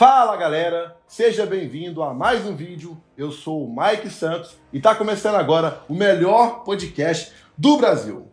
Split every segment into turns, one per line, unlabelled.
Fala galera, seja bem-vindo a mais um vídeo. Eu sou o Mike Santos e está começando agora o melhor podcast do Brasil.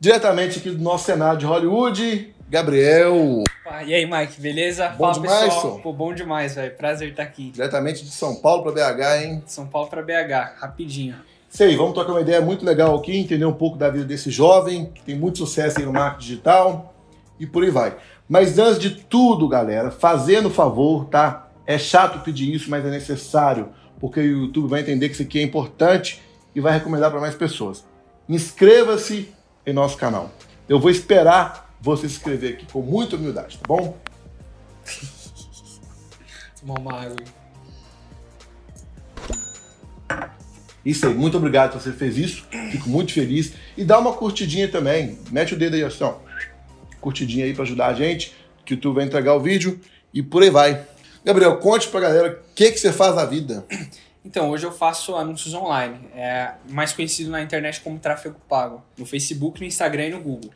Diretamente aqui do nosso cenário de Hollywood, Gabriel.
Ah, e aí, Mike, beleza?
Bom
Fala
demais,
pessoal. Pô, bom demais, velho. Prazer estar aqui.
Diretamente de São Paulo para BH, hein?
São Paulo pra BH, rapidinho.
Sei, vamos trocar uma ideia muito legal aqui, entender um pouco da vida desse jovem, que tem muito sucesso aí no marketing digital e por aí vai. Mas antes de tudo, galera, fazendo favor, tá? É chato pedir isso, mas é necessário, porque o YouTube vai entender que isso aqui é importante e vai recomendar para mais pessoas. Inscreva-se em nosso canal. Eu vou esperar você se inscrever aqui com muita humildade, tá bom?
Tomar uma água.
Isso aí, muito obrigado se você fez isso. Fico muito feliz. E dá uma curtidinha também. Mete o dedo aí, assim, ó. Curtidinha aí pra ajudar a gente, que o YouTube vai entregar o vídeo e por aí vai. Gabriel, conte pra galera o que, que você faz na vida.
Então, hoje eu faço anúncios online, é mais conhecido na internet como tráfego pago, no Facebook, no Instagram e no Google.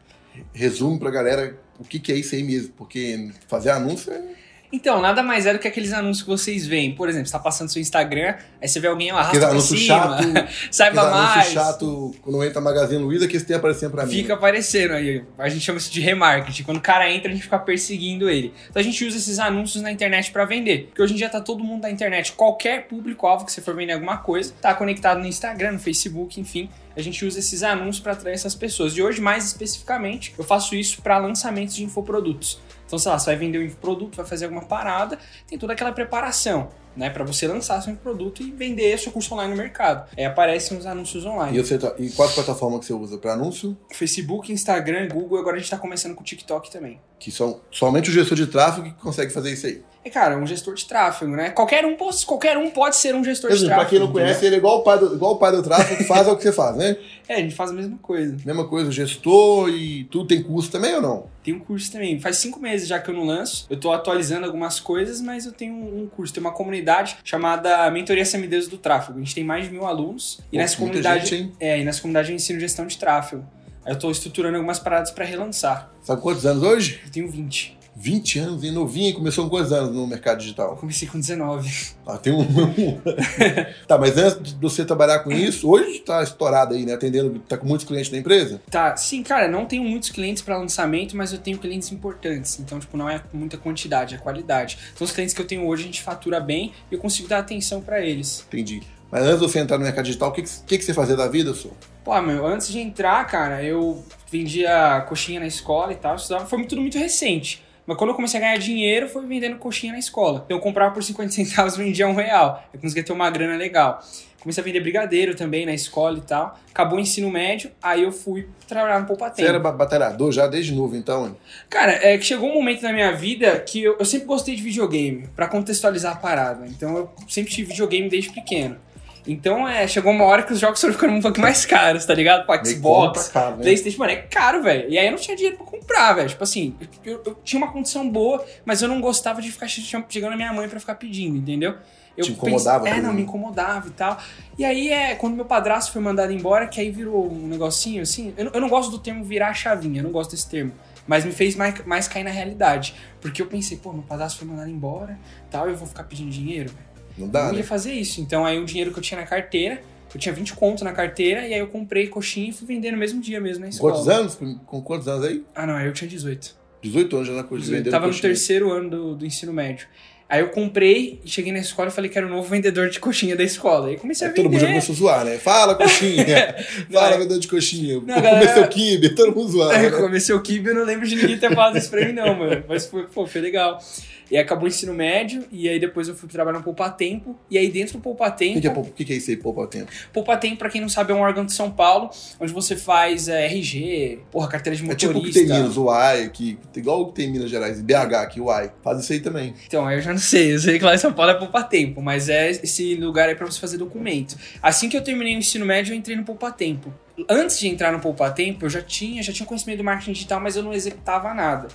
Resume pra galera o que, que é isso aí mesmo, porque fazer anúncio é.
Então, nada mais é do que aqueles anúncios que vocês veem. Por exemplo, você tá passando seu Instagram, aí você vê alguém lá, arrasta pra
anúncio
cima,
chato.
saiba mais.
chato quando entra Magazine Luiza que esse tem aparecendo pra mim.
Fica aparecendo aí. A gente chama isso de remarketing. Quando o cara entra, a gente fica perseguindo ele. Então a gente usa esses anúncios na internet pra vender. Porque hoje em dia tá todo mundo na internet. Qualquer público-alvo que você for vender alguma coisa, tá conectado no Instagram, no Facebook, enfim. A gente usa esses anúncios pra atrair essas pessoas. E hoje, mais especificamente, eu faço isso pra lançamentos de infoprodutos. Então, sei lá, você vai vender um infoproduto, vai fazer alguma parada, tem toda aquela preparação, né, para você lançar seu infoproduto e vender seu curso online no mercado. Aí aparecem os anúncios online.
E, você tá- e qual plataforma que você usa pra anúncio?
Facebook, Instagram, Google, agora a gente tá começando com o TikTok também.
Que são somente o gestor de tráfego que consegue fazer isso aí.
É, cara, um gestor de tráfego, né? Qualquer um, pode- qualquer um pode ser um gestor de
Exemplo,
tráfego.
pra quem não conhece, ele é igual o pai do, igual o pai do tráfego, faz o que você faz, né?
É, a gente faz a mesma coisa.
Mesma coisa, gestor e tudo tem custo também ou não?
Tem um curso também. Faz cinco meses já que eu não lanço. Eu tô atualizando algumas coisas, mas eu tenho um curso. Tem uma comunidade chamada Mentoria Semideuses do Tráfego. A gente tem mais de mil alunos. E
Pô,
nessa comunidade.
gente,
é, e nessa comunidade eu ensino gestão de tráfego. Aí eu tô estruturando algumas paradas pra relançar.
Sabe quantos anos hoje?
Eu tenho 20.
20 anos, e novinho, começou com quantos anos no mercado
Eu
digital?
comecei com 19.
Ah, tem um. tá, mas antes de você trabalhar com isso, hoje tá estourado aí, né? Atendendo, tá com muitos clientes da empresa?
Tá, sim, cara, não tenho muitos clientes para lançamento, mas eu tenho clientes importantes. Então, tipo, não é muita quantidade, é qualidade. Então, os clientes que eu tenho hoje, a gente fatura bem e eu consigo dar atenção para eles.
Entendi. Mas antes de você entrar no mercado digital, o que, que, que você fazia da vida, senhor?
Pô, meu, antes de entrar, cara, eu vendia coxinha na escola e tal, eu estudava, foi tudo muito recente. Mas quando eu comecei a ganhar dinheiro, foi vendendo coxinha na escola. Então, eu comprava por 50 centavos e vendia um real. Eu conseguia ter uma grana legal. Comecei a vender brigadeiro também na escola e tal. Acabou o ensino médio, aí eu fui trabalhar no Poupa
Você era ba- batalhador já desde novo, então?
Cara, é que chegou um momento na minha vida que eu, eu sempre gostei de videogame, pra contextualizar a parada. Então eu sempre tive videogame desde pequeno. Então é, chegou uma hora que os jogos foram ficando um pouco mais caros, tá ligado? Pra Xbox,
caro, né?
Playstation, mano, é caro, velho. E aí eu não tinha dinheiro pra comprar, velho. Tipo assim, eu, eu tinha uma condição boa, mas eu não gostava de ficar che- chegando na minha mãe pra ficar pedindo, entendeu? Eu
Te incomodava
pensei- É, não,
né?
me incomodava e tal. E aí é quando meu padrasto foi mandado embora, que aí virou um negocinho assim. Eu, não- eu não gosto do termo virar a chavinha, eu não gosto desse termo. Mas me fez mais, mais cair na realidade. Porque eu pensei, pô, meu padrasto foi mandado embora tal, eu vou ficar pedindo dinheiro, velho.
Não
Eu
dá,
não
né?
ia fazer isso. Então aí o dinheiro que eu tinha na carteira, eu tinha 20 conto na carteira, e aí eu comprei coxinha e fui vender no mesmo dia mesmo escola.
Quantos anos? Com quantos anos aí?
Ah, não, aí eu tinha 18.
18 anos já na coisa de vender
Tava no
coxinha.
terceiro ano do, do ensino médio. Aí eu comprei, cheguei na escola e falei que era o novo vendedor de coxinha da escola. Aí comecei a
Aí todo mundo já
vender.
começou a zoar, né? Fala, coxinha! Fala,
Não,
vendedor de coxinha!
Não, galera-
comer seu kibe! Todo mundo zoando.
Aí eu
né?
comecei o kibe e eu não lembro de ninguém ter falado isso pra mim, não, mano. Mas foi, pô, foi legal. E aí acabou o ensino médio, e aí depois eu fui trabalhar no Poupa Tempo. E aí dentro do Poupa
O que, que, é, o que, que é isso aí, poupa tempo?
Poupa Tempo, pra quem não sabe, é um órgão de São Paulo, onde você faz é, RG, porra, carteira de
É tipo o que
motorista.
tem em Minas, o AI aqui, igual o que tem em Minas Gerais, BH aqui, o AI. Faz isso aí também.
Então, aí eu já não sei. Eu sei que lá em São Paulo é Poupa Tempo, mas é esse lugar aí pra você fazer documento. Assim que eu terminei o ensino médio, eu entrei no Poupa Tempo. Antes de entrar no Poupa Tempo, eu já tinha, já tinha conhecimento do marketing digital, mas eu não executava nada.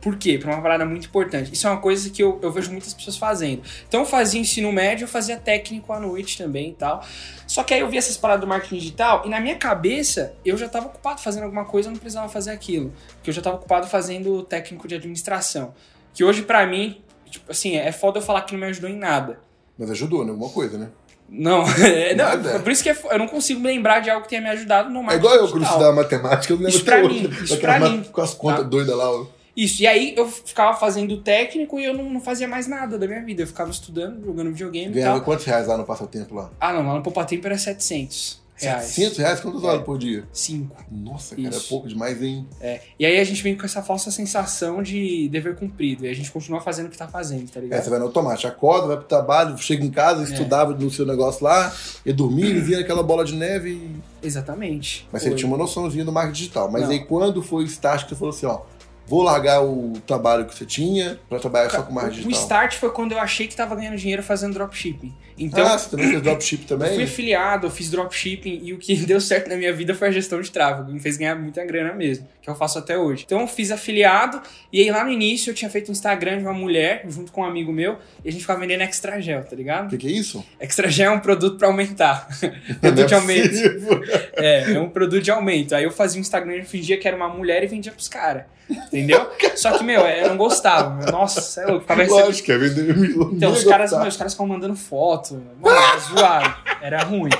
Por quê? Pra uma parada muito importante. Isso é uma coisa que eu, eu vejo muitas pessoas fazendo. Então eu fazia ensino médio, eu fazia técnico à noite também e tal. Só que aí eu vi essas paradas do marketing digital e na minha cabeça eu já estava ocupado fazendo alguma coisa, eu não precisava fazer aquilo. Porque eu já estava ocupado fazendo técnico de administração. Que hoje, pra mim, tipo assim, é foda eu falar que não me ajudou em nada.
Mas ajudou, né? Alguma coisa, né?
Não, é, não
Nada?
por isso que é eu não consigo me lembrar de algo que tenha me ajudado no
É
marketing
igual eu quando estudava matemática, eu me lembro
Isso pra mim,
hoje.
isso pra mim.
Com as contas
Tá.
doidas lá. ó.
Isso, e aí eu ficava fazendo técnico e eu não, não fazia mais nada da minha vida. Eu ficava estudando, jogando videogame
Ganhava quantos reais lá no passatempo lá?
Ah, não, lá no Poupa Tempo era 700 reais.
700 reais? Quantas horas por dia?
5.
Nossa, cara, é
Isso.
pouco demais, hein?
É. E aí a gente vem com essa falsa sensação de dever cumprido. E a gente continua fazendo o que tá fazendo, tá
É,
ligado?
você vai no automático, acorda, vai pro trabalho, chega em casa,
É.
estudava no seu negócio lá, ia dormir, e via aquela bola de neve. e-
Exatamente.
Mas você
Foi.
tinha uma noçãozinha do marketing digital. Mas
Não.
aí quando foi o start que você falou assim, ó, vou largar o trabalho que você tinha pra trabalhar só com marketing
O
digital?
start foi quando eu achei que tava ganhando dinheiro fazendo dropshipping. Então,
ah, você também fez dropship
eu fui
também?
afiliado, eu fiz dropshipping e o que deu certo na minha vida foi a gestão de tráfego. Me fez ganhar muita grana mesmo, que eu faço até hoje. Então eu fiz afiliado e aí lá no início eu tinha feito um Instagram de uma mulher junto com um amigo meu e a gente ficava vendendo extra gel, tá
O
ligado?
que, que é isso?
Extra gel é um produto pra aumentar. Produto
é
de aumento.
possível.
É, é um produto de aumento. Aí eu fazia um Instagram e fingia que era uma mulher e vendia pros caras. Entendeu? Só que, meu, eu não gostava. Nossa, cê é louco. Ficava recebendo
Lógico, é vender
então, os caras, meu, os caras ficavam mandando foto. Mano, era zoado. Era ruim.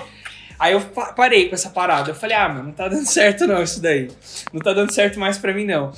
Aí eu pa- parei com essa parada. Eu falei, ah, mano, não tá dando certo não isso daí. Não tá dando certo mais pra mim, não.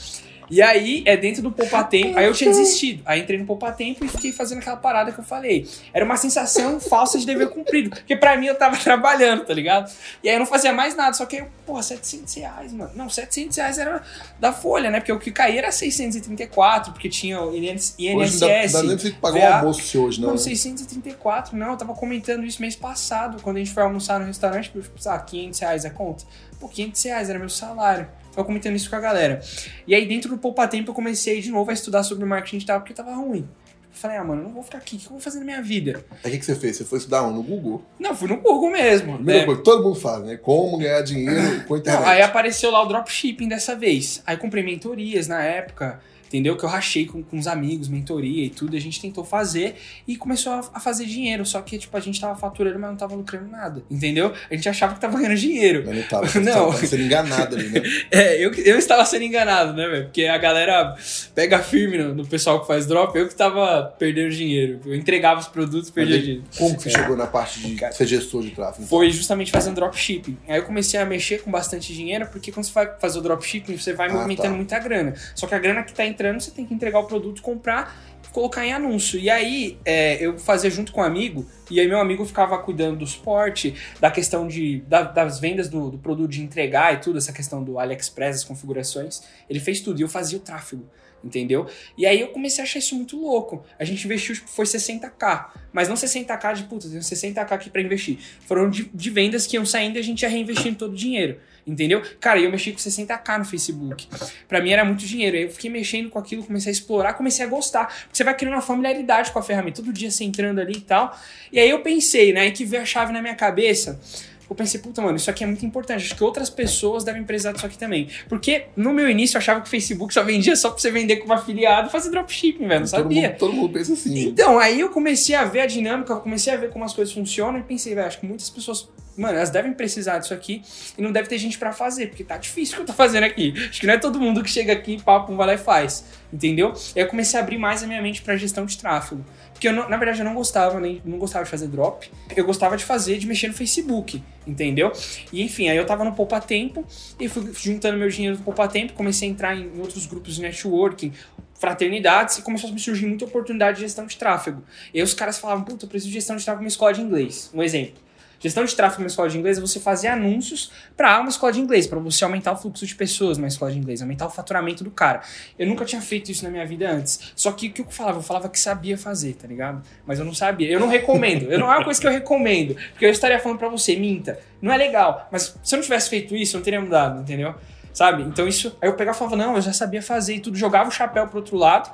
E aí, é dentro do Poupa Tempo. Aí eu tinha desistido. Aí entrei no Poupa Tempo e fiquei fazendo aquela parada que eu falei. Era uma sensação falsa de dever cumprido. Porque pra mim eu tava trabalhando, tá ligado? E aí eu não fazia mais nada. Só que aí, porra, 700 reais, mano. Não, 700 reais era da folha, né? Porque o que caía era 634, porque tinha o INS,
Hoje não dá,
INSS.
não dá nem pra você pagar um almoço hoje, não. Né?
634, não, eu tava comentando isso mês passado, quando a gente foi almoçar no restaurante, tipo, ah, 500 reais a conta. Pô, 500 reais era meu salário. Tava comentando isso com a galera. E aí, dentro do Poupa Tempo, eu comecei de novo a estudar sobre marketing digital, porque tava ruim. Eu falei, ah, mano, não vou ficar aqui, o que eu vou fazer na minha vida?
Aí o que, que você fez? Você foi estudar onde? No Google?
Não, fui no Google mesmo.
Primeira
né?
coisa, todo mundo fala, né? Como ganhar dinheiro com a internet.
Não, aí apareceu lá o dropshipping dessa vez. Aí comprei mentorias na época, entendeu? Que eu rachei com, com os amigos, mentoria e tudo. A gente tentou fazer e começou a, a fazer dinheiro. Só que, tipo, a gente tava faturando, mas não tava lucrando nada, entendeu? A gente achava que tava ganhando dinheiro.
Mas não tava,
Não.
tava sendo enganado ali, né?
É, eu, eu estava sendo enganado, né, velho? Porque a galera pega firme no, no pessoal que faz drop, eu que tava perdendo dinheiro. Eu entregava os produtos perdia dinheiro.
Como que você
É.
chegou na parte de ser gestor de tráfego?
Foi justamente fazendo dropshipping. Aí eu comecei a mexer com bastante dinheiro, porque quando você vai fazer o dropshipping, você vai
Ah,
movimentando
tá.
muita grana. Só que a grana que tá entrando, você tem que entregar o produto, comprar colocar em anúncio. E aí é, eu fazia junto com um amigo, e aí meu amigo ficava cuidando do suporte, da questão de, da- das vendas do, do produto, de entregar e tudo, essa questão do AliExpress, as configurações. Ele fez tudo e eu fazia o tráfego. Entendeu? E aí eu comecei a achar isso muito louco. A gente investiu, tipo, foi 60k. Mas não 60k de puta, tenho 60k aqui pra investir. Foram de, de vendas que iam saindo e a gente ia reinvestindo todo o dinheiro. Entendeu? Cara, eu mexi com 60k no Facebook. Pra mim era muito dinheiro. Aí eu fiquei mexendo com aquilo, comecei a explorar, comecei a gostar. Porque você vai criando uma familiaridade com a ferramenta. Todo dia você entrando ali e tal. E aí eu pensei, né? Que veio a chave na minha cabeça. Eu pensei, puta, mano, isso aqui é muito importante. Acho que outras pessoas devem precisar disso aqui também. Porque no meu início eu achava que o Facebook só vendia só pra você vender como afiliado e fazer dropshipping, velho. Não
todo,
sabia.
mundo, todo mundo pensa assim.
Então, aí eu comecei a ver a dinâmica, eu comecei a ver como as coisas funcionam e pensei, velho, acho que muitas pessoas, mano, elas devem precisar disso aqui e não deve ter gente pra fazer, porque tá difícil o que eu tô fazendo aqui. Acho que não é todo mundo que chega aqui, papo, vai lá e faz, entendeu? E aí eu comecei a abrir mais a minha mente pra gestão de tráfego. Porque eu, não- na verdade, eu não gostava, nem não gostava de fazer drop. Eu gostava de fazer, de mexer no Facebook, entendeu? E enfim, aí eu tava no Poupa Tempo e fui juntando meu dinheiro do Poupa Tempo, comecei a entrar em outros grupos de networking, fraternidades, e começou a me surgir muita oportunidade de gestão de tráfego. E aí os caras falavam, puta, eu preciso de gestão de tráfego numa escola de inglês. Um exemplo. Gestão de tráfego numa escola de inglês é você fazer anúncios para uma escola de inglês, para você aumentar o fluxo de pessoas numa escola de inglês, aumentar o faturamento do cara. Eu nunca tinha feito isso na minha vida antes. Só que o que eu falava? Eu falava que sabia fazer, tá ligado? Mas eu não sabia. Eu não recomendo. Eu não é uma coisa que eu recomendo. Porque eu estaria falando para você, minta. Não é legal. Mas se eu não tivesse feito isso, eu não teria mudado, entendeu? Sabe? Então isso. Aí eu pegava e falava, não, eu já sabia fazer e tudo, jogava o chapéu pro outro lado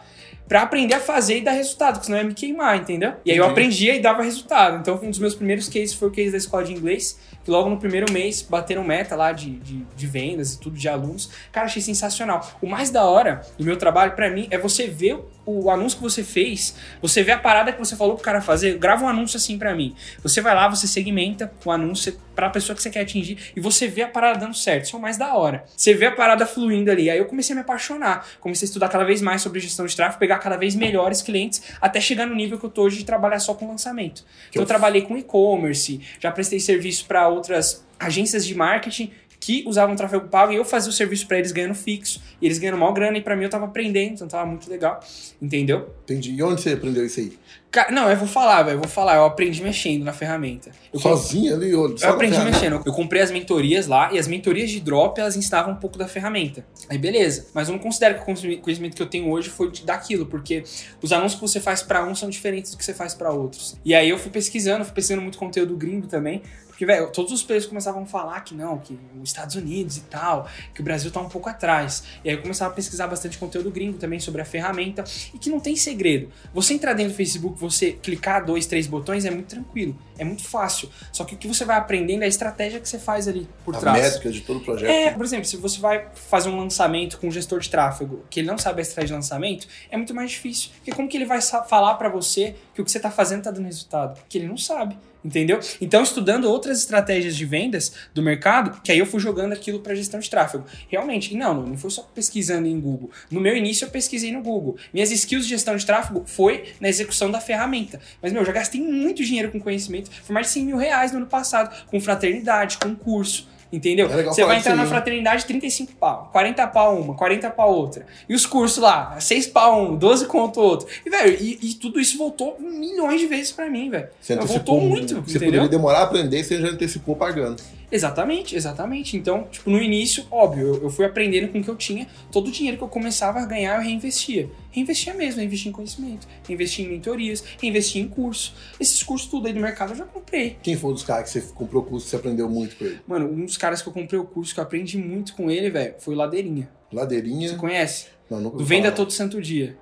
pra aprender a fazer e dar resultado, porque senão ia me queimar, entendeu? E aí eu aprendia e dava resultado. Então um dos meus primeiros cases foi o case da escola de inglês, que logo no primeiro mês bateram meta lá de, de, de vendas e tudo de alunos. Cara, achei sensacional. O mais da hora do meu trabalho pra mim é você ver o anúncio que você fez, você vê a parada que você falou pro cara fazer, grava um anúncio assim pra mim. Você vai lá, você segmenta o anúncio pra pessoa que você quer atingir e você vê a parada dando certo. Isso é o mais da hora. Você vê a parada fluindo ali. Aí eu comecei a me apaixonar, comecei a estudar cada vez mais sobre gestão de tráfego, pegar cada vez melhores clientes até chegar no nível que eu tô hoje de trabalhar só com lançamento. Então, eu- trabalhei com e-commerce, já prestei serviço para outras agências de marketing que usavam tráfego pago e eu fazia o serviço para eles ganhando fixo. E eles ganhando mal grana e para mim eu tava aprendendo, então tava muito legal. Entendeu?
Entendi. E onde você aprendeu isso aí?
Ca- Não, eu vou falar, velho, eu vou falar. Eu aprendi mexendo na ferramenta. Eu
Sozinho ali? só
eu aprendi mexendo. Eu comprei as mentorias lá e as mentorias de drop elas ensinavam um pouco da ferramenta. Aí beleza. Mas eu não considero que o conhecimento que eu tenho hoje foi daquilo, porque os anúncios que você faz pra um são diferentes do que você faz pra outros. E aí eu fui pesquisando, fui pesquisando muito conteúdo gringo também. Porque, velho, todos os players começavam a falar que não, que os Estados Unidos e tal, que o Brasil tá um pouco atrás. E aí eu começava a pesquisar bastante conteúdo gringo também sobre a ferramenta. E que não tem segredo. Você entrar dentro do Facebook, você clicar dois, três botões é muito tranquilo. É muito fácil. Só que o que você vai aprendendo é a estratégia que você faz ali por
A
trás.
métrica de todo o projeto.
É, por exemplo, se você vai fazer um lançamento com um gestor de tráfego que ele não sabe a estratégia de lançamento, é muito mais difícil. Porque como que ele vai falar pra você que o que você tá fazendo tá dando resultado? Que ele não sabe. Entendeu? Então, estudando outras estratégias de vendas do mercado, que aí eu fui jogando aquilo para gestão de tráfego. Realmente, não, não foi só pesquisando em Google. No meu início, eu pesquisei no Google. Minhas skills de gestão de tráfego foi na execução da ferramenta. Mas, meu, eu já gastei muito dinheiro com conhecimento. Foi mais de 100 mil reais no ano passado, com fraternidade, com curso. Entendeu?
É
Você vai entrar na
hein?
fraternidade 35 pau, 40 pau uma, 40 pau outra. E os cursos lá, 6 pau um, 12 conto outro. E, velho, e, e tudo isso voltou milhões de vezes pra mim, velho. Voltou muito,
Você
entendeu?
poderia demorar a aprender e você já antecipou pagando.
Exatamente, exatamente. Então, tipo, no início, óbvio, eu, eu fui aprendendo com o que eu tinha. Todo o dinheiro que eu começava a ganhar, eu reinvestia. Reinvestia mesmo, reinvestia em conhecimento, reinvestia em mentorias, reinvestia em curso. Esses cursos tudo aí do mercado eu já comprei.
Quem foi um dos caras que você comprou o curso e você aprendeu muito com ele?
Mano, um dos caras que eu comprei o curso, que eu aprendi muito com ele, velho, foi o Ladeirinha. Você
Ladeirinha.
conhece?
Não,
Do Venda
falar.
Todo Santo Dia.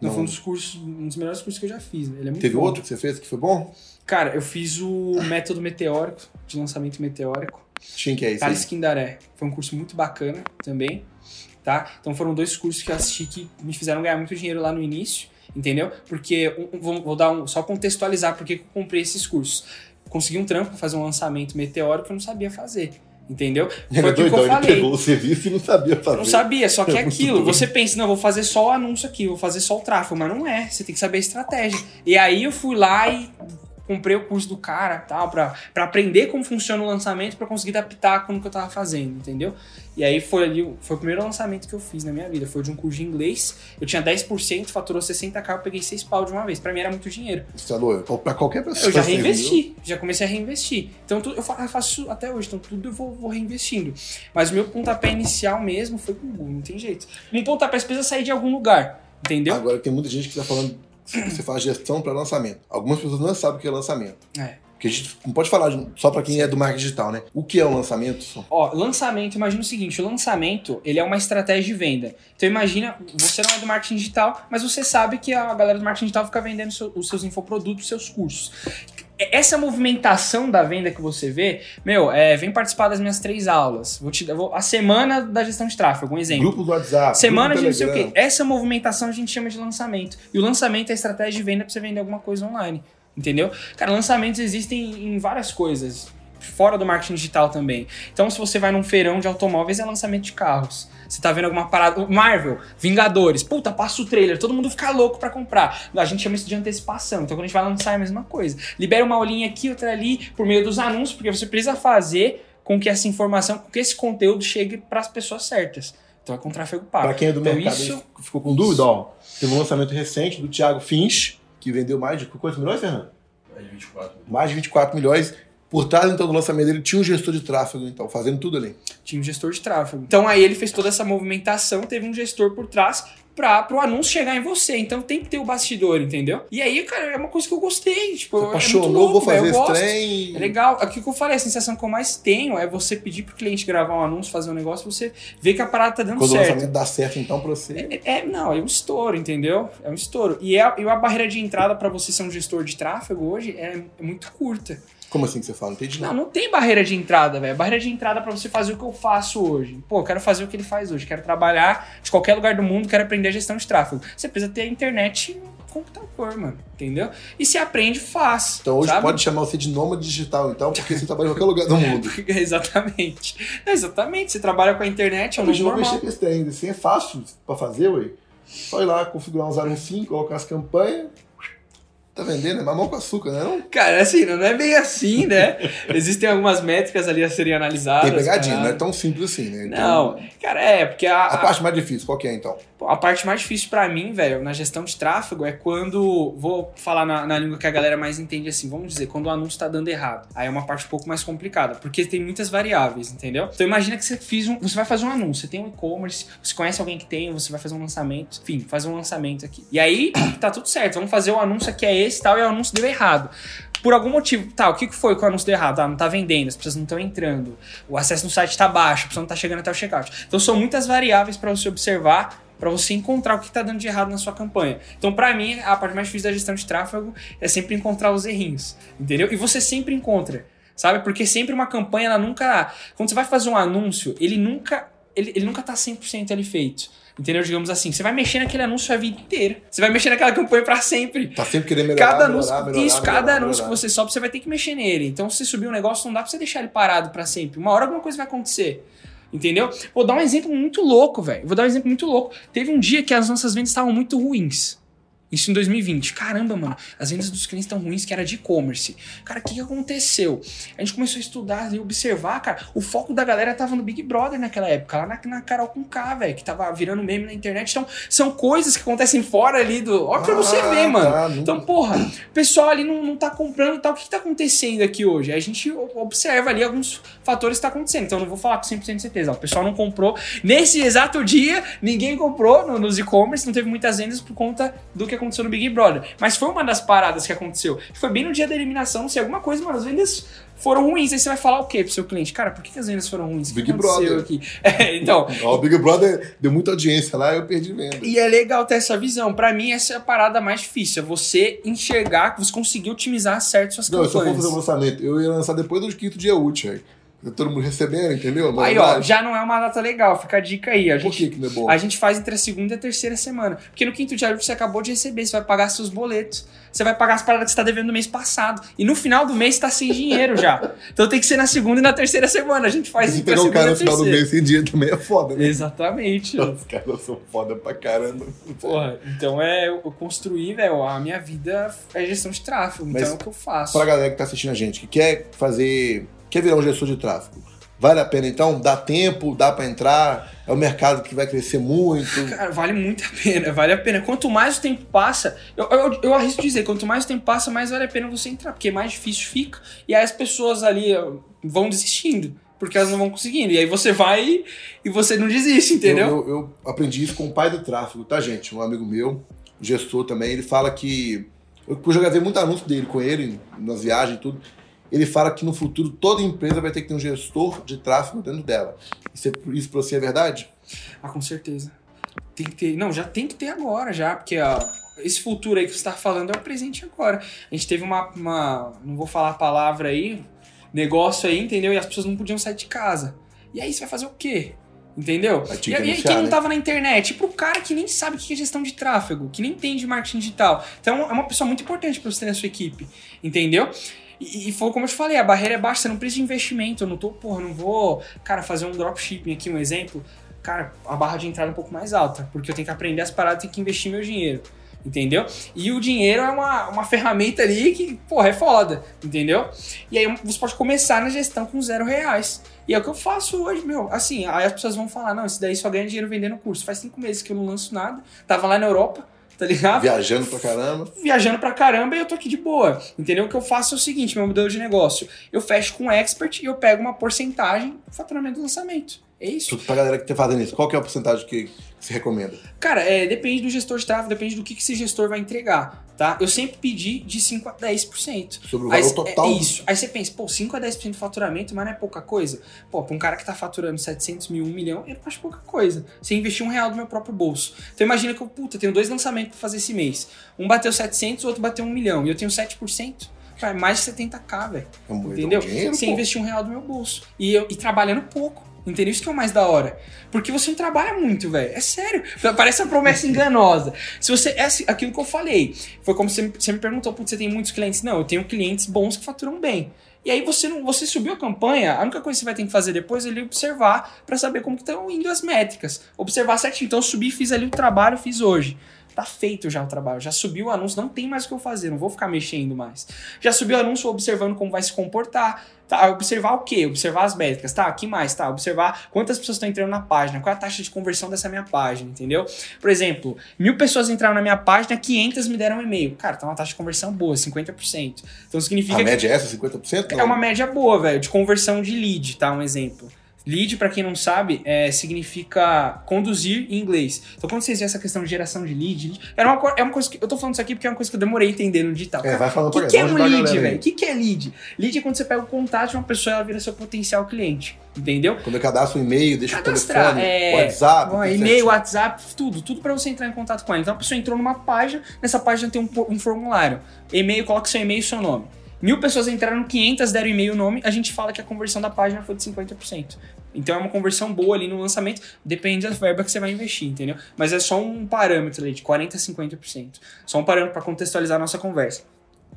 Não,
Não.
foi um dos cursos, um dos melhores cursos que eu já fiz, né? Ele é muito
Teve
bom.
outro que você fez que foi bom?
Cara, eu fiz o método meteórico, de lançamento meteórico.
Tinha que é isso.
Thales Quindaré. Foi um curso muito bacana também, tá? Então foram dois cursos que eu assisti que me fizeram ganhar muito dinheiro lá no início, entendeu? Porque, um- vou, vou dar um, só contextualizar porque que eu comprei esses cursos. Consegui um trampo fazer um lançamento meteórico que eu não sabia fazer, entendeu? Foi
é doidão,
eu
ele pegou o serviço e não sabia fazer.
Não sabia, só que é
É
aquilo. Você pensa, não, vou fazer só o anúncio aqui, vou fazer só o tráfego, mas não é. Você tem que saber a estratégia. E aí eu fui lá e comprei o curso do cara, tal, pra, pra aprender como funciona o lançamento, pra conseguir adaptar com o que eu tava fazendo, entendeu? E aí foi ali, o- foi o primeiro lançamento que eu fiz na minha vida. Foi de um curso de inglês. Eu tinha 10%, faturou 60k, eu peguei 6 pau de uma vez. Pra mim era muito dinheiro.
Você falou, pra qualquer pessoa.
Eu já
viu?
reinvesti, já comecei a reinvestir. Então eu fa- eu faço até hoje, então tudo eu vou, vou reinvestindo. Mas o meu pontapé inicial mesmo foi com o Google, não tem jeito. Um pontapé você precisa sair de algum lugar, entendeu?
Agora tem muita gente que tá falando você faz gestão para lançamento. Algumas pessoas não sabem o que é lançamento.
É.
Porque a gente não pode falar só para quem é do marketing digital, né? O que é um lançamento?
Ó, lançamento, imagina o seguinte, o lançamento, ele é uma estratégia de venda. Então imagina, você não é do marketing digital, mas você sabe que a galera do marketing digital fica vendendo seu- os seus infoprodutos, os seus cursos. Essa movimentação da venda que você vê, meu, é, vem participar das minhas três aulas. Vou te vou- a semana da gestão de tráfego, um exemplo.
Grupo do WhatsApp.
Semana de não sei o quê. Essa movimentação a gente chama de lançamento. E o lançamento é a estratégia de venda pra você vender alguma coisa online. Entendeu? Cara, lançamentos existem em várias coisas. Fora do marketing digital também. Então, se você vai num feirão de automóveis, é lançamento de carros. Você tá vendo alguma parada. Marvel, Vingadores. Puta, passa o trailer. Todo mundo fica louco pra comprar. A gente chama isso de antecipação. Então, quando a gente vai lançar, é a mesma coisa. Libera uma aulinha aqui, outra ali, por meio dos anúncios, porque você precisa fazer com que essa informação, com que esse conteúdo chegue pras pessoas certas. Então, é com tráfego pago.
Para quem é do
Então,
mercado
isso-
ficou com dúvida, ó. Teve um lançamento recente do Thiago Finch, que vendeu mais de quantos milhões, Fernando?
Mais de 24.
Mais de 24 milhões. Por trás, então, do lançamento dele, tinha um gestor de tráfego, então, fazendo tudo ali.
tinha um gestor de tráfego. Então aí ele fez toda essa movimentação, teve um gestor por trás para o anúncio chegar em você. Então tem que ter o bastidor, entendeu? E aí, cara, é uma coisa que eu gostei. Tipo,
Você
é
apaixonou,
muito louco,
vou fazer
eu
esse trem.
É legal. Aqui que eu falei, a sensação que eu mais tenho é você pedir pro cliente gravar um anúncio, fazer um negócio, você ver que a parada tá dando
Quando o
certo.
lançamento dá certo, então, pra você.
É, é- não, é um estouro, entendeu? É um estouro. E, é, e a barreira de entrada para você ser um gestor de tráfego hoje é, é muito curta.
Como assim que você fala? Não entendi
Não,
nada.
não tem barreira de entrada, velho. Barreira de entrada pra você fazer o que eu faço hoje. Pô, eu quero fazer o que ele faz hoje. Quero trabalhar de qualquer lugar do mundo, quero aprender gestão de tráfego. Você precisa ter a internet e um computador, mano. Entendeu? E se aprende, faz.
Então hoje
sabe?
pode chamar você de nômade digital, então, porque você trabalha em qualquer lugar do mundo.
Exatamente. Exatamente. Você trabalha com a internet, é um
Hoje
novo
não mexer
normal.
com esse trem, assim é fácil pra fazer, ué. Só ir lá, configurar um 05, colocar as campanhas. Tá vendendo, é mamão com açúcar, né? Não?
Cara, assim, não é bem assim, né? Existem algumas métricas ali a serem analisadas.
Tem pegadinha,
cara.
não é tão simples assim, né? Então,
Não, cara, é, porque a,
A parte mais difícil, qual que é então?
A parte mais difícil pra mim, velho, na gestão de tráfego é quando. Vou falar na, na língua que a galera mais entende assim, vamos dizer, quando o anúncio tá dando errado. Aí é uma parte um pouco mais complicada, porque tem muitas variáveis, entendeu? Então imagina que você fez um. Você vai fazer um anúncio, você tem um e-commerce, você conhece alguém que tem, você vai fazer um lançamento, enfim, fazer um lançamento aqui. E aí, tá tudo certo, vamos fazer o anúncio aqui é esse tal, e o anúncio deu errado. Por algum motivo, tá, o que que foi que o anúncio deu errado? Ah, não tá vendendo, as pessoas não estão entrando, o acesso no site tá baixo, a pessoa não tá chegando até o checkout. Então são muitas variáveis para você observar para você encontrar o que está dando de errado na sua campanha. Então, para mim, a parte mais difícil da gestão de tráfego é sempre encontrar os errinhos, entendeu? E você sempre encontra, sabe? Porque sempre uma campanha, ela nunca... Quando você vai fazer um anúncio, ele nunca, ele, ele nunca tá 100% ali feito. Entendeu? Digamos assim, você vai mexer naquele anúncio a vida inteira. Você vai mexer naquela campanha para sempre.
Tá sempre querendo melhorar,
Cada
melhorar,
anúncio,
melhorar,
isso,
melhorar,
cada anúncio
melhorar.
que você sobe, você vai ter que mexer nele. Então, se você subir um negócio, não dá pra você deixar ele parado pra sempre. Uma hora alguma coisa vai acontecer. Entendeu? Vou dar um exemplo muito louco, velho. Vou dar um exemplo muito louco. Teve um dia que as nossas vendas estavam muito ruins. Isso em 2020. Caramba, mano. As vendas dos clientes estão ruins, que era de e-commerce. Cara, o que, que aconteceu? A gente começou a estudar e observar, cara. O foco da galera tava no Big Brother naquela época, lá na, na Carol com K, velho, que tava virando meme na internet. Então, são coisas que acontecem fora ali do. Ó, pra você
Ah,
ver, mano.
tá,
Então, porra, o pessoal ali não, não tá comprando e tal. O que, que tá acontecendo aqui hoje? A gente observa ali alguns fatores que tá acontecendo. Então, eu não vou falar com 100% de certeza. ó, O pessoal não comprou. Nesse exato dia, ninguém comprou no- nos e-commerce, não teve muitas vendas por conta do que aconteceu no Big Brother. Mas foi uma das paradas que aconteceu. Foi bem no dia da eliminação, não sei, alguma coisa, mano. As vendas foram ruins. Aí você vai falar o quê pro seu cliente? Cara, por que, as vendas foram ruins? O
Big Brother.
aqui? É, então,
o Big Brother deu muita audiência lá, eu perdi venda.
e é legal ter essa visão. Pra mim, essa é a parada mais difícil. É você enxergar que você conseguir otimizar certo suas
Não, se eu for
campanhas.
fazer um lançamento, eu ia lançar depois do quinto dia útil aí. Todo mundo recebendo, entendeu? Mas,
Aí, ó, já não é uma data legal. Fica a dica aí. A
Por
gente,
que que não é bom?
a gente faz entre a segunda e a terceira semana. Porque no quinto dia você acabou de receber. Você vai pagar seus boletos. Você vai pagar as paradas que você tá devendo no mês passado. E no final do mês você tá sem dinheiro já. Então tem que ser na segunda e na terceira semana. A gente faz
Se
entre a
pegar
segunda
cara no final do mês sem dinheiro também é foda, né?
Exatamente.
Os caras são foda pra caramba.
Porra, então é eu construir, velho, a minha vida é gestão de tráfego.
Mas
então é o que eu faço.
Pra galera que tá assistindo a gente, que quer fazer. Quer virar um gestor de tráfego. Vale a pena então? Dá tempo, dá pra entrar? É um mercado que vai crescer muito.
Cara, vale muito a pena, vale a pena. Quanto mais o tempo passa, eu, eu, eu arrisco dizer, quanto mais o tempo passa, mais vale a pena você entrar, porque mais difícil fica, e aí as pessoas ali vão desistindo, porque elas não vão conseguindo. E aí você vai e você não desiste, entendeu?
Eu, eu- eu aprendi isso com o pai do tráfego, tá, gente? Um amigo meu, gestor também, ele fala que. Eu eu já gravei muito anúncio dele com ele, nas viagens e tudo. Ele fala que no futuro toda empresa vai ter que ter um gestor de tráfego dentro dela. Isso, é, isso pra você é verdade?
Ah, com certeza. Tem que ter. Não, já tem que ter agora, já, porque ó, esse futuro aí que você tá falando é o presente agora. A gente teve uma, uma. Não vou falar a palavra aí, negócio aí, entendeu? E as pessoas não podiam sair de casa. E aí você vai fazer o quê? Entendeu? E, e quem não
né?
tava na internet? E pro cara que nem sabe o que é gestão de tráfego, que nem entende marketing digital. Então é uma pessoa muito importante pra você ter na sua equipe. Entendeu? E, e foi como eu te falei, a barreira é baixa, você não precisa de investimento. Eu não tô, porra, não vou, cara, fazer um dropshipping aqui, um exemplo. Cara, a barra de entrada é um pouco mais alta, porque eu tenho que aprender as paradas, tenho que investir meu dinheiro. Entendeu? E o dinheiro é uma, uma ferramenta ali que, porra, é foda, entendeu? E aí você pode começar na gestão com zero reais. E é o que eu faço hoje, meu. Assim, aí as pessoas vão falar, não, isso daí só ganha dinheiro vendendo curso. Faz cinco meses que eu não lanço nada. Tava lá na Europa, tá ligado?
Viajando pra caramba.
viajando pra caramba e eu tô aqui de boa. Entendeu? O que eu faço é o seguinte, meu modelo de negócio. Eu fecho com um expert e eu pego uma porcentagem do faturamento do lançamento. É isso.
Pra galera que tá fazendo isso. Qual que é a porcentagem que você recomenda?
Cara, é, depende do gestor de tráfego, depende do que, que esse gestor vai entregar, tá? Eu sempre pedi de 5 a 10%.
Sobre o
Aí,
valor total.
É isso. Aí você pensa, pô, 5 a 10% de faturamento, mas não é pouca coisa? Pô, pra um cara que tá faturando 700 mil, 1 milhão, eu não acho pouca coisa. Você investir um real do meu próprio bolso. Então imagina que eu, puta, tenho dois lançamentos pra fazer esse mês. Um bateu 700, o outro bateu 1 milhão. E eu tenho 7%. Cara, é mais de 70k, velho.
É
Entendeu?
dinheiro,
Você
pô.
investir um real do meu bolso. E, eu, e trabalhando pouco. Entendeu? Isso que é o mais da hora. Porque você não trabalha muito, velho. É sério. Parece uma promessa enganosa. Se você. É assim, aquilo que eu falei. Foi como você, me- você me perguntou, putz, você tem muitos clientes? Não, eu tenho clientes bons que faturam bem. E aí você não, você subiu a campanha, a única coisa que você vai ter que fazer depois é ali observar para saber como estão indo as métricas. Observar certinho. Então eu subi, fiz ali o trabalho, fiz hoje. Tá feito já o trabalho, já subiu o anúncio, não tem mais o que eu fazer, não vou ficar mexendo mais. Já subiu o anúncio, observando como vai se comportar. Tá, observar o quê? Observar as métricas, tá? que mais? Tá, observar quantas pessoas estão entrando na página, qual é a taxa de conversão dessa minha página, entendeu? Por exemplo, mil pessoas entraram na minha página, 500 me deram um e-mail. Cara, tá uma taxa de conversão boa, 50%. Então significa.
A média é essa, 50%?
É uma média boa, velho, de conversão de lead, tá? Um exemplo. Lead, para quem não sabe, é, significa conduzir em inglês. Então, quando vocês veem essa questão de geração de lead, era uma, é uma coisa que. Eu tô falando isso aqui porque é uma coisa que eu demorei a entender no digital.
É, vai falando
O que, que é um lead, velho? O que, que é lead? Lead é quando você pega o contato de uma pessoa e ela vira seu potencial cliente. Entendeu?
Quando eu cadastro um e-mail, deixa
Cadastrar,
o telefone,
é,
WhatsApp.
bom, e-mail. WhatsApp, tudo, tudo para você entrar em contato com ela. Então a pessoa entrou numa página, nessa página tem um, um formulário. E-mail, coloca seu e-mail e seu nome. Mil pessoas entraram, 500 deram e-mail e nome, a gente fala que a conversão da página foi de 50%. Então é uma conversão boa ali no lançamento, depende da verba que você vai investir, entendeu? Mas é só um parâmetro ali de 40% a 50%. Só um parâmetro para contextualizar a nossa conversa.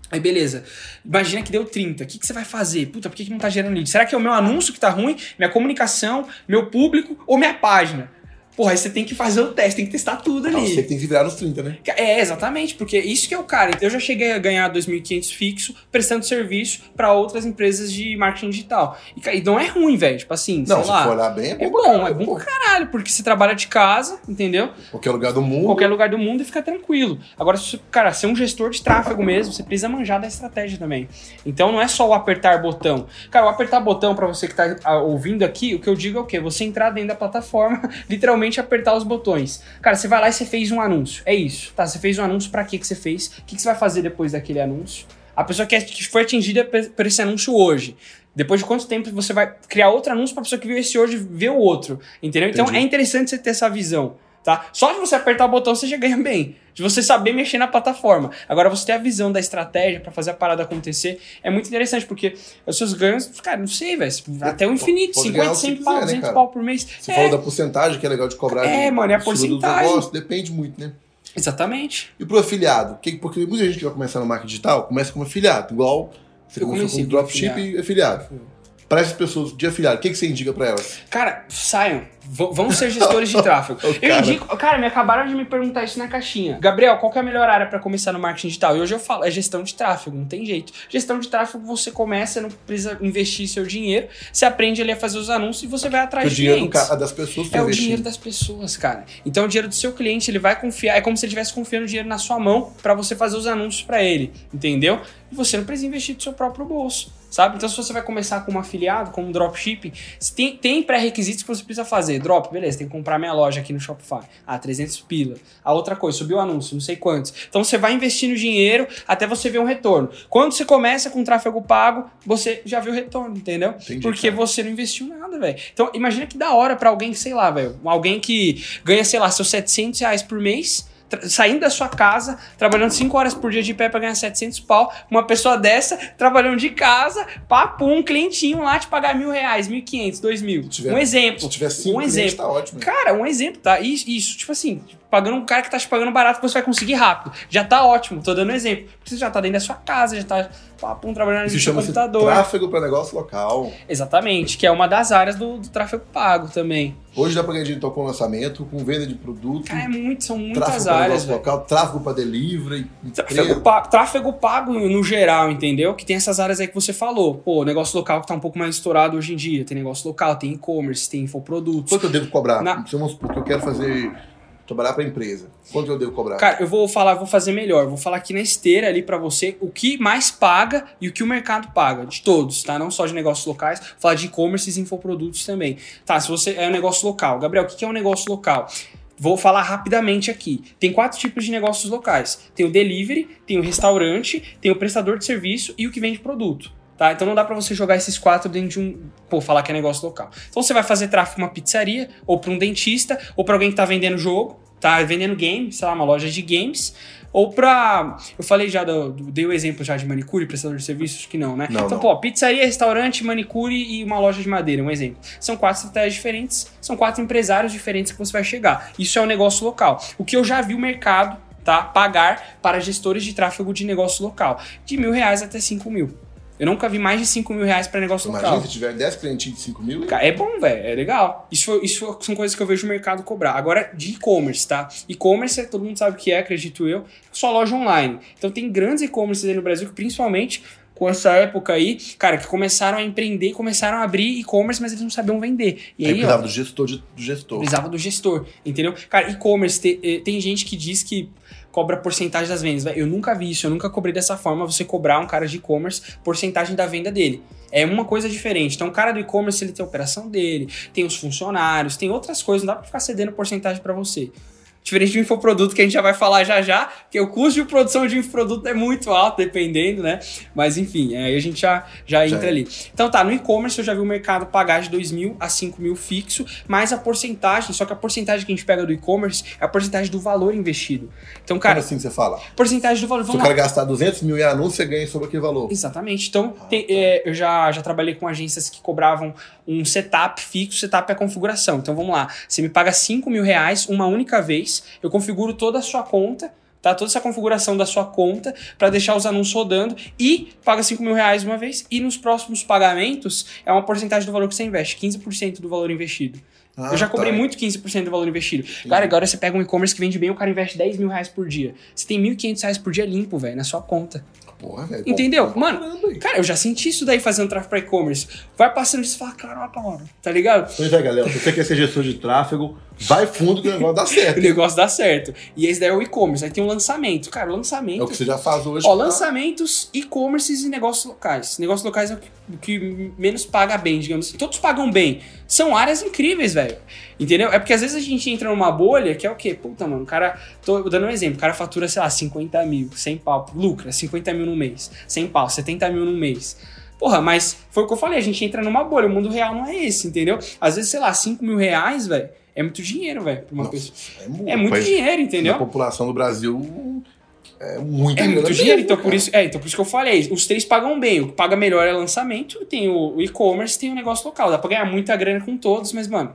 Aí beleza, imagina que deu 30, o que, que você vai fazer? Puta, por que, que não tá gerando lead? Será que é o meu anúncio que tá ruim, minha comunicação, meu público ou minha página? Porra, aí você tem que fazer o teste, tem que testar tudo ali.
Não, você tem que virar nos 30, né?
É, exatamente, porque isso que é o cara. Eu já cheguei a ganhar 2.500 fixo prestando serviço para outras empresas de marketing digital. E, e não é ruim, velho. Tipo assim,
Não,
sei
se
lá.
for olhar bem, é bom.
É bom,
caralho,
é bom pra caralho, porque você trabalha de casa, entendeu?
Qualquer lugar do mundo.
Qualquer lugar do mundo e fica tranquilo. Agora, se, cara, ser um gestor de tráfego mesmo, você precisa manjar da estratégia também. Então não é só o apertar botão. Cara, o apertar botão pra você que tá ah, ouvindo aqui, o que eu digo é o quê? Você entrar dentro da plataforma, literalmente apertar os botões. Cara, você vai lá e você fez um anúncio. É isso. Tá, você fez um anúncio pra quê que você fez? O que, que você vai fazer depois daquele anúncio? A pessoa que, é- que foi atingida por esse anúncio hoje. Depois de quanto tempo você vai criar outro anúncio pra pessoa que viu esse hoje ver o outro? Entendeu? Então
Entendi.
é interessante você ter essa visão. Tá? Só de você apertar o botão você já ganha bem. De você saber mexer na plataforma. Agora, você ter a visão da estratégia pra fazer a parada acontecer é muito interessante, porque os seus ganhos, cara, não sei, velho. Até o infinito,
Pode ganhar
50,
o que
100
quiser,
pau,
né,
200
cara?
pau por mês.
Você
É,
falou da porcentagem, que é legal de cobrar.
É,
de,
mano, é a porcentagem.
negócio, depende muito, né?
Exatamente.
E pro afiliado? Que- Porque muita gente que vai começar no marketing digital começa como afiliado, igual você
Eu
começou com
como
dropship e afiliado. Para essas pessoas de afiliado, o que, que você indica para elas?
Cara, saiam. V- vão ser gestores de tráfego.
O
Eu
cara.
indico. Cara, me acabaram de me perguntar isso na caixinha. Gabriel, qual que é a melhor área pra começar no marketing digital? E hoje eu falo, é gestão de tráfego, não tem jeito. Gestão de tráfego, você começa, não precisa investir seu dinheiro, você aprende ali a fazer os anúncios e você vai atrás
o
de
dinheiro do
clientes.
ca- das pessoas
É o dinheiro das pessoas, cara. Então o dinheiro do seu cliente, ele vai confiar, é como se ele estivesse confiando o dinheiro na sua mão pra você fazer os anúncios pra ele, entendeu? E você não precisa investir do seu próprio bolso, sabe? Então se você vai começar como afiliado, como dropshipping, tem, tem pré-requisitos que você precisa fazer. Drop, beleza, tem que comprar minha loja aqui no Shopify. Ah, 300 pila. A outra coisa, subiu o anúncio, não sei quantos. Então você vai investindo dinheiro até você ver um retorno. Quando você começa com tráfego pago, você já vê o retorno, entendeu?
Entendi,
Porque
cara.
você não investiu nada, velho. Então, imagina que da hora pra alguém, sei lá, velho. Alguém que ganha, sei lá, seus 700 reais por mês, saindo da sua casa, trabalhando 5 horas por dia de pé pra ganhar 700 pau. Uma pessoa dessa, trabalhando de casa, papo, um clientinho lá te pagar mil reais, mil quinhentos, dois mil. Um exemplo.
Se tiver cinco
um exemplo.
tá ótimo.
Cara, um exemplo, tá? Isso, isso, tipo assim, pagando um cara que tá te pagando barato que você vai conseguir rápido. Já tá ótimo, tô dando um exemplo. Porque você já tá dentro da sua casa, já tá papum, trabalhando
Isso
no seu computador.
tráfego para negócio local.
Exatamente, que é uma das áreas do, do tráfego pago também.
Hoje dá para ganhar dinheiro com lançamento, com venda de produto,
Cara, é muito, são muitas
tráfego
áreas, velho.
local, tráfego para delivery,
Tráfego pago, tráfego pago no geral, entendeu? Que tem essas áreas aí que você falou. Pô, negócio local que tá um pouco mais estourado hoje em dia. Tem negócio local, tem e-commerce, tem infoprodutos.
Quanto eu devo cobrar?
Na-
Se vamos supor que eu quero fazer, trabalhar para empresa, quanto eu devo cobrar?
Cara, eu vou falar, vou fazer melhor. Vou falar aqui na esteira ali pra você o que mais paga e o que o mercado paga, de todos, tá? Não só de negócios locais, vou falar de e-commerce e infoprodutos também. Tá, se você é um negócio local. Gabriel, o que é um negócio local? Vou falar rapidamente aqui. Tem quatro tipos de negócios locais. Tem o delivery, tem o restaurante, tem o prestador de serviço e o que vende produto. Tá? Então não dá pra você jogar esses quatro dentro de um. Pô, falar que é negócio local. Então você vai fazer tráfego pra uma pizzaria, ou pra um dentista, ou pra alguém que tá vendendo jogo, tá vendendo game, sei lá, uma loja de games, ou pra. Eu falei já, do- dei o exemplo já de manicure, prestador de serviços, que não, né?
Não,
então,
não.
pô, pizzaria, restaurante, manicure e uma loja de madeira, um exemplo. São quatro estratégias diferentes, são quatro empresários diferentes que você vai chegar. Isso é um negócio local. O que eu já vi o mercado, tá? Pagar para gestores de tráfego de negócio local. De mil reais até cinco mil. Eu nunca vi mais de 5 mil reais pra negócio
Imagina
local.
se tiver 10 clientinhos de 5 mil.
É bom, velho, é legal. Isso, isso são coisas que eu vejo o mercado cobrar. Agora, de e-commerce, tá? E-commerce, é- todo mundo sabe o que é, acredito eu, só loja online. Então tem grandes e-commerces aí no Brasil que principalmente com essa época aí, cara, que começaram a empreender, começaram a abrir e-commerce, mas eles não sabiam vender. E
Aí
aí, ó,
precisava do gestor, de- do gestor.
precisava do gestor, entendeu? Cara, e-commerce, te- eh, tem gente que diz que cobra porcentagem das vendas. Eu nunca vi isso, eu nunca cobrei dessa forma, você cobrar um cara de e-commerce porcentagem da venda dele. É uma coisa diferente. Então, o cara do e-commerce, ele tem a operação dele, tem os funcionários, tem outras coisas, não dá pra ficar cedendo porcentagem pra você. Diferente do infoproduto que a gente já vai falar já já, porque o custo de produção de infoproduto é muito alto, dependendo, né? Mas enfim, aí a gente já, já entra
é.
ali. Então tá, no e-commerce eu já vi o mercado pagar de 2 mil a 5 mil fixo, mais a porcentagem, só que a porcentagem que a gente pega do e-commerce é a porcentagem do valor investido. Então, cara,
Como assim você fala?
porcentagem do valor,
Se o cara gastar 200 mil em anúncio, você ganha sobre aquele valor.
Exatamente. Então,
Ah,
tem-
tá.
é, eu já, já trabalhei com agências que cobravam um setup fixo, setup é a configuração. Então, vamos lá. Você me paga 5 mil reais uma única vez, eu configuro toda a sua conta, tá? Toda essa configuração da sua conta para deixar os anúncios rodando e paga 5 mil reais uma vez. E nos próximos pagamentos é uma porcentagem do valor que você investe, 15% do valor investido.
Ah,
eu já cobrei
tá.
muito 15% do valor investido. Cara, agora você pega um e-commerce que vende bem, o cara investe 10 mil reais por dia. Você tem 1.500 reais por dia limpo, velho, na sua conta.
Porra, velho.
Entendeu?
Bom,
Mano,
caramba.
Cara, eu já senti isso daí fazendo tráfego pra e-commerce. Vai passando isso e fala, caraca, mano, tá ligado?
Pois é, galera. Se você quer ser gestor de tráfego, vai fundo que o negócio dá
O
certo.
negócio dá certo. E esse daí é o e-commerce. Aí tem um lançamento. Cara, o
É
lançamento.
o que você já faz hoje.
Ó,
tá?
lançamentos, e-commerces e negócios locais. Negócios locais é o que, o que menos paga bem, digamos assim. Todos pagam bem. São áreas incríveis, velho. Entendeu? É porque às vezes a gente entra numa bolha que é o quê? Puta, mano, o cara. Tô dando um exemplo. O cara fatura, sei lá, 50 mil, 100 pau. Lucra 50 mil no mês. 100 pau, 70 mil no mês. Porra, mas foi o que eu falei, a gente entra numa bolha, o mundo real não é esse, entendeu? Às vezes, sei lá, 5 mil reais, velho, é muito dinheiro, velho, pra uma
Nossa,
pessoa.
é muito,
É muito
Mas
dinheiro, entendeu?
A população do Brasil é muito
É muito dinheiro,
mesmo,
então por isso, é, então por isso que eu falei, os três pagam bem, o que paga melhor é lançamento, tem o o e-commerce, tem o negócio local, dá pra ganhar muita grana com todos, mas mano,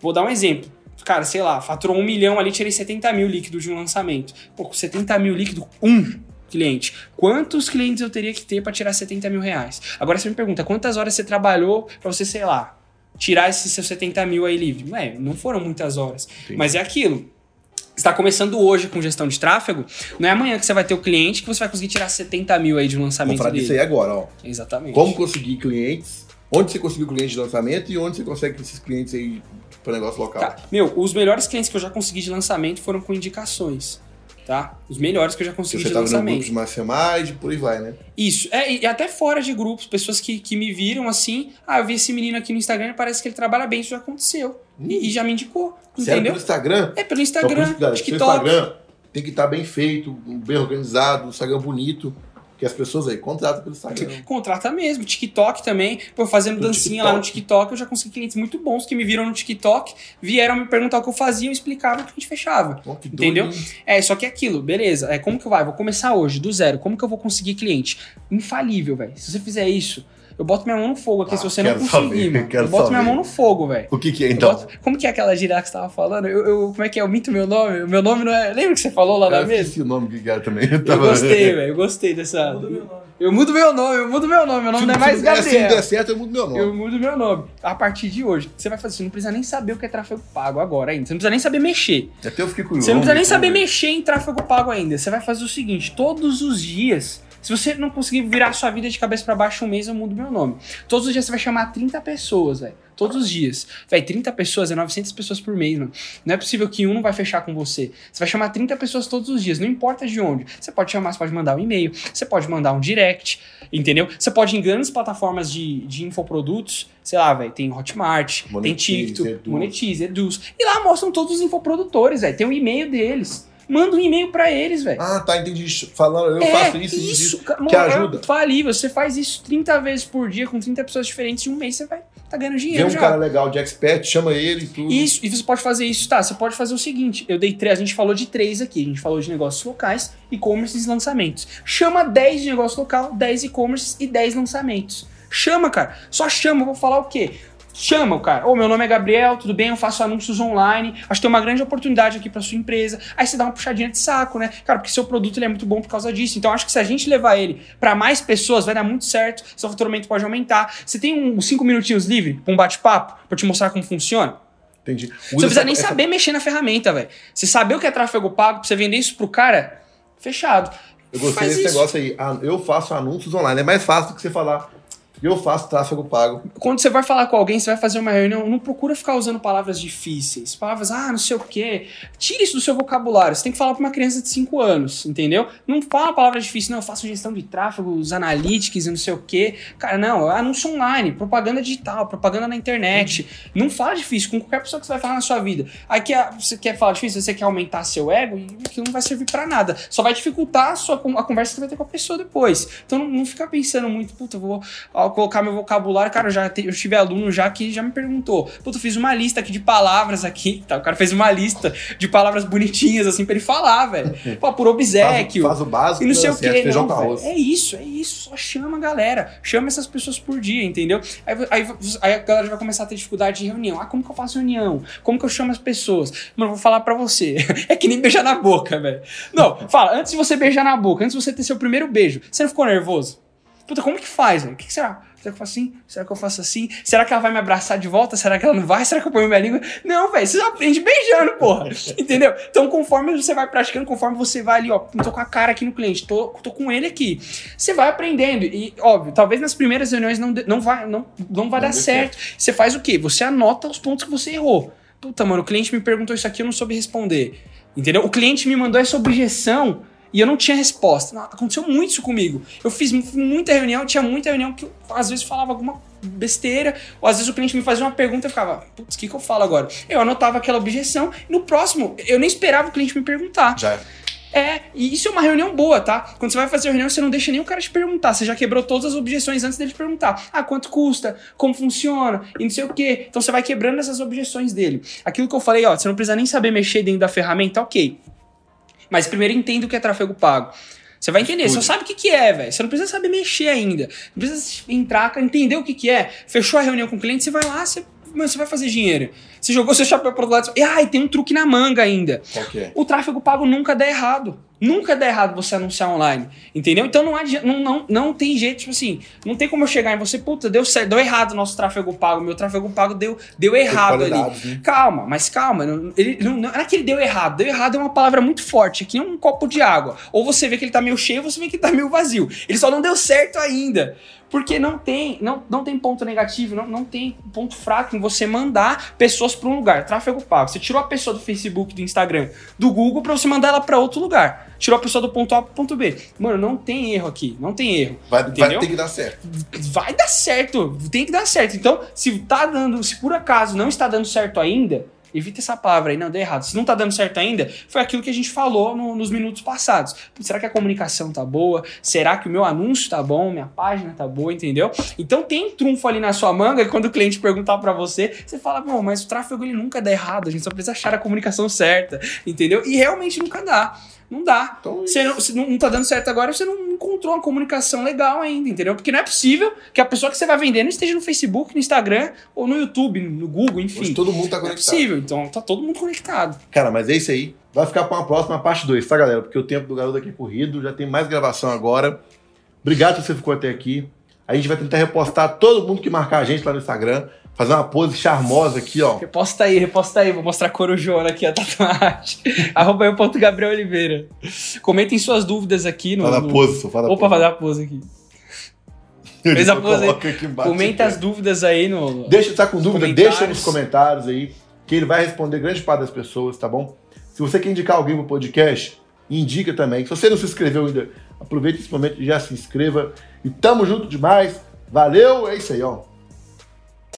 vou dar um exemplo. Cara, sei lá, faturou um milhão ali, tirei 70 mil líquido de um lançamento. Pô, com 70 mil líquido, um cliente. Quantos clientes eu teria que ter pra tirar 70 mil reais? Agora você me pergunta, quantas horas você trabalhou pra você, sei lá, tirar esses seus 70 mil aí livre? Ué, não foram muitas horas.
Entendi.
Mas é aquilo. Você está começando hoje com gestão de tráfego, não é amanhã que você vai ter o cliente que você vai conseguir tirar 70 mil aí de um lançamento
falar
dele.
disso aí agora, ó.
Exatamente.
Como conseguir clientes, onde você conseguiu clientes de lançamento e onde você consegue esses clientes aí para negócio local.
Tá. Meu, os melhores clientes que eu já consegui de lançamento foram com indicações. Tá? Os melhores que eu já
Se
consegui
você
de
tava no grupo
lançamento.
de Mastermind, por aí vai, né?
Isso. É, e até fora de grupos, pessoas que, que me viram assim, ah, eu vi esse menino aqui no Instagram e parece que ele trabalha bem, isso já aconteceu. E, e já me indicou.
Sério,
Entendeu?
pelo Instagram?
É pelo
Então, por
Instagram,
isso,
TikTok.
Instagram tem que estar bem feito, bem organizado, um Instagram bonito, que as pessoas aí contratam pelo Instagram.
Contrata mesmo, TikTok também. Pô, fazendo
No
dancinha lá no
TikTok.
TikTok, eu já consegui clientes muito bons que me viram no TikTok, vieram me perguntar o que eu fazia, eu explicava o que a gente fechava.
Doido,
Entendeu?
hein?
É, só que é aquilo, beleza. É, como que vai? Vou começar hoje, do zero. Como que eu vou conseguir cliente? Infalível, velho. Se você fizer isso, eu boto minha mão no fogo aqui
Ah,
se você não conseguir,
saber,
mano.
quero
eu boto minha
saber.
mão no fogo, velho.
O que que é
Eu
então?
boto- Como que é aquela lá que você tava falando? Eu, eu- como é que é? Eu minto meu nome? O meu nome não é. Lembra que você falou lá na
Eu
mesa?
esqueci o nome que era também. Eu,
Eu
tava-
gostei, velho. Eu gostei dessa.
Muda meu nome.
Eu mudo meu nome, eu mudo meu nome. Meu nome
Se,
não é mais
não der- se não
Gabriel.
der certo, eu mudo meu nome.
Eu mudo meu nome. A partir de hoje, você vai fazer? Você não precisa nem saber o que é tráfego pago agora ainda. Você não precisa nem saber mexer.
Até eu fiquei curioso.
Você não precisa nem saber mexer em tráfego pago ainda. Você vai fazer o seguinte: todos os dias. Se você não conseguir virar sua vida de cabeça pra baixo um mês, eu mudo meu nome. Todos os dias você vai chamar 30 pessoas, velho. Todos os dias. Velho, 30 pessoas é 900 pessoas por mês, mano. Não é possível que um não vai fechar com você. Você vai chamar 30 pessoas todos os dias, não importa de onde. Você pode chamar, você pode mandar um e-mail, você pode mandar um direct, entendeu? Você pode ir em grandes plataformas de, de infoprodutos, sei lá, velho, tem Hotmart, tem
Monetize,
TikTok,
Eduz.
Monetize, Eduz. E lá mostram todos os infoprodutores, velho. Tem o e-mail deles. Manda um e-mail pra eles, velho.
Ah, tá, entendi. Falando, eu
É,
faço isso, isso,
isso,
que ajuda.
é Falível. Você faz isso 30 vezes por dia com 30 pessoas diferentes, em um mês você vai tá ganhando
Vê
dinheiro
um
já.
cara legal de expert, chama ele e tudo.
Isso, e você pode fazer isso, tá? Você pode fazer o seguinte: eu dei três, a gente falou de três aqui, a gente falou de negócios locais, e-commerce e lançamentos. Chama 10 de negócio local, 10 e-commerce e 10 lançamentos. Chama, cara. Só chama, vou falar o quê? Chama o cara. Ô, meu nome é Gabriel, tudo bem? Eu faço anúncios online. Acho que tem uma grande oportunidade aqui para sua empresa. Aí você dá uma puxadinha de saco, né? Cara, porque seu produto ele é muito bom por causa disso. Então acho que se a gente levar ele para mais pessoas, vai dar muito certo. Seu faturamento pode aumentar. Você tem uns 5 minutinhos livre para um bate-papo para te mostrar como funciona?
Entendi.
Você não precisa nem essa... saber mexer na ferramenta, velho. Você saber o que é tráfego pago, pra você vender isso pro cara, fechado.
Eu gostei Faz desse isso. negócio aí. Ah, eu faço anúncios online. É mais fácil do que você falar eu faço tráfego pago.
Quando você vai falar com alguém, você vai fazer uma reunião, não procura ficar usando palavras difíceis. Palavras, ah, não sei o quê. Tire isso do seu vocabulário. Você tem que falar para uma criança de 5 anos, entendeu? Não fala palavra difícil, não, eu faço gestão de tráfego, os analytics e não sei o quê. Cara, não, é anúncio online, propaganda digital, propaganda na internet. Não fala difícil com qualquer pessoa que você vai falar na sua vida. Aí você quer falar difícil, você quer aumentar seu ego, e aquilo não vai servir para nada. Só vai dificultar a, sua, a conversa que você vai ter com a pessoa depois. Então não, não fica pensando muito, puta, eu colocar meu vocabulário, cara, eu já te, eu tive aluno já que já me perguntou, puta, eu fiz uma lista aqui de palavras aqui, tá? O cara fez uma lista de palavras bonitinhas, assim, pra ele falar, velho. Pô, por obsequio.
Faz, faz, o básico,
e não sei o quê. Não, é isso, é isso. Só chama a galera. Chama essas pessoas por dia, entendeu? Aí, aí, aí, a galera vai começar a ter dificuldade de reunião. Ah, como que eu faço reunião? Como que eu chamo as pessoas? Mano, eu vou falar pra você. é que nem beijar na boca, velho. Não, fala, antes de você beijar na boca, antes de você ter seu primeiro beijo, você não ficou nervoso? Puta, como que faz, velho? O que, que será? Será que eu faço assim? Será que eu faço assim? Será que ela vai me abraçar de volta? Será que ela não vai? Será que eu ponho minha língua? Não, velho, você aprende beijando, porra. Entendeu? Então, conforme você vai praticando, conforme você vai ali, ó, tô com a cara aqui no cliente, tô, tô com ele aqui. Você vai aprendendo. E, óbvio, talvez nas primeiras reuniões não, não vai, não, não vai não dar certo. certo. Você faz o quê? Você anota os pontos que você errou. Puta, mano, o cliente me perguntou isso aqui, eu não soube responder. Entendeu? O cliente me mandou essa objeção e eu não tinha resposta. Não, aconteceu muito isso comigo. Eu fiz muita reunião, tinha muita reunião que eu, às vezes falava alguma besteira, ou às vezes o cliente me fazia uma pergunta e eu ficava, putz, o que, que eu falo agora? Eu anotava aquela objeção, e no próximo, eu nem esperava o cliente me perguntar.
Já
é, e isso é uma reunião boa, tá? Quando você vai fazer a reunião, você não deixa nem o cara te perguntar. Você já quebrou todas as objeções antes dele te perguntar. Ah, quanto custa? Como funciona? E não sei o quê. Então você vai quebrando essas objeções dele. Aquilo que eu falei, ó, você não precisa nem saber mexer dentro da ferramenta, ok. Mas primeiro entenda o que é tráfego pago. Você vai entender, você sabe o que, que é, velho. Você não precisa saber mexer ainda. Não precisa entrar, entender o que, que é. Fechou a reunião com o cliente, você vai lá, você, você vai fazer dinheiro. Você jogou seu chapéu pro outro lado e ai, tem um truque na manga ainda.
Qual que é?
O tráfego pago nunca dá errado. Nunca dá errado você anunciar online. Entendeu? Então não, não, não, não tem jeito, tipo assim, não tem como eu chegar em você, puta, deu certo, deu errado o nosso tráfego pago, meu tráfego pago deu, deu errado ali. Né? Calma, mas calma, ele, não, não, é que ele deu errado. Deu errado é uma palavra muito forte, aqui é um copo de água. Ou você vê que ele tá meio cheio, ou você vê que ele tá meio vazio. Ele só não deu certo ainda. Porque não tem, não, não tem ponto negativo, não, não tem ponto fraco em você mandar pessoas para um lugar. Tráfego pago. Você tirou a pessoa do Facebook, do Instagram, do Google para você mandar ela para outro lugar. Tirou a pessoa do ponto A pro ponto B. Mano, não tem erro aqui. Não tem erro.
Vai, vai ter que dar certo.
Vai dar certo. Tem que dar certo. Então, se tá dando, se por acaso não está dando certo ainda, Evita essa palavra aí, não, deu errado. Se não tá dando certo ainda, foi aquilo que a gente falou no, nos minutos passados. Será que a comunicação tá boa? Será que o meu anúncio tá bom? Minha página tá boa, entendeu? Então tem trunfo ali na sua manga e quando o cliente perguntar para você, você fala, bom, mas o tráfego ele nunca dá errado, a gente só precisa achar a comunicação certa, entendeu? E realmente nunca dá. Não dá. Então, você não, se não tá dando certo agora, você não encontrou uma comunicação legal ainda, entendeu? Porque não é possível que a pessoa que você vai vender não esteja no Facebook, no Instagram ou no YouTube, no Google, enfim. Hoje
todo mundo tá conectado.
Não é possível, então tá todo mundo conectado.
Cara, mas é isso aí. Vai ficar para uma próxima parte 2, tá, galera? Porque o tempo do garoto aqui é corrido, já tem mais gravação agora. Obrigado se você ficou até aqui. A gente vai tentar repostar todo mundo que marcar a gente lá no Instagram. Fazer uma pose charmosa aqui, ó.
Reposta aí, reposta aí. Vou mostrar a corujona aqui, a tatuagem. Arroba aí o ponto Gabriel Oliveira. Comentem suas dúvidas aqui no.
Fala a pose,
só
fala
Opa, fazer a pose aqui. Fez a pose aí. Comenta as dúvidas aí no.
Deixa, tá com dúvida? Deixa nos comentários aí, que ele vai responder grande parte das pessoas, tá bom? Se você quer indicar alguém pro podcast, indica também. Se você não se inscreveu ainda, aproveita esse momento e já se inscreva. E tamo junto demais. Valeu, é isso aí, ó.